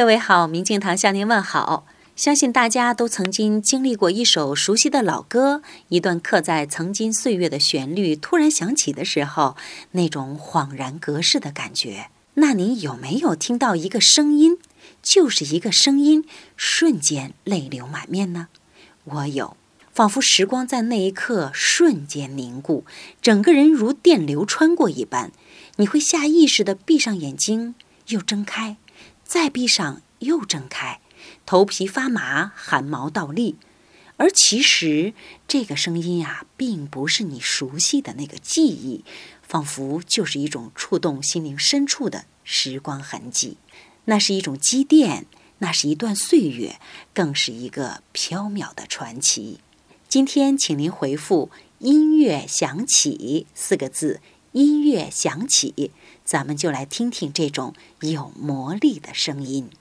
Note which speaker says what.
Speaker 1: 各位好，明镜堂向您问好。相信大家都曾经经历过一首熟悉的老歌，一段刻在曾经岁月的旋律突然响起的时候，那种恍然隔世的感觉。那您有没有听到一个声音，就是一个声音，瞬间泪流满面呢？我有，仿佛时光在那一刻瞬间凝固，整个人如电流穿过一般，你会下意识地闭上眼睛，又睁开，再闭上又睁开。头皮发麻，汗毛倒立，而其实这个声音呀，并不是你熟悉的那个记忆，仿佛就是一种触动心灵深处的时光痕迹。那是一种积淀，那是一段岁月，更是一个飘渺的传奇。今天，请您回复“音乐响起”四个字，“音乐响起”，咱们就来听听这种有魔力的声音。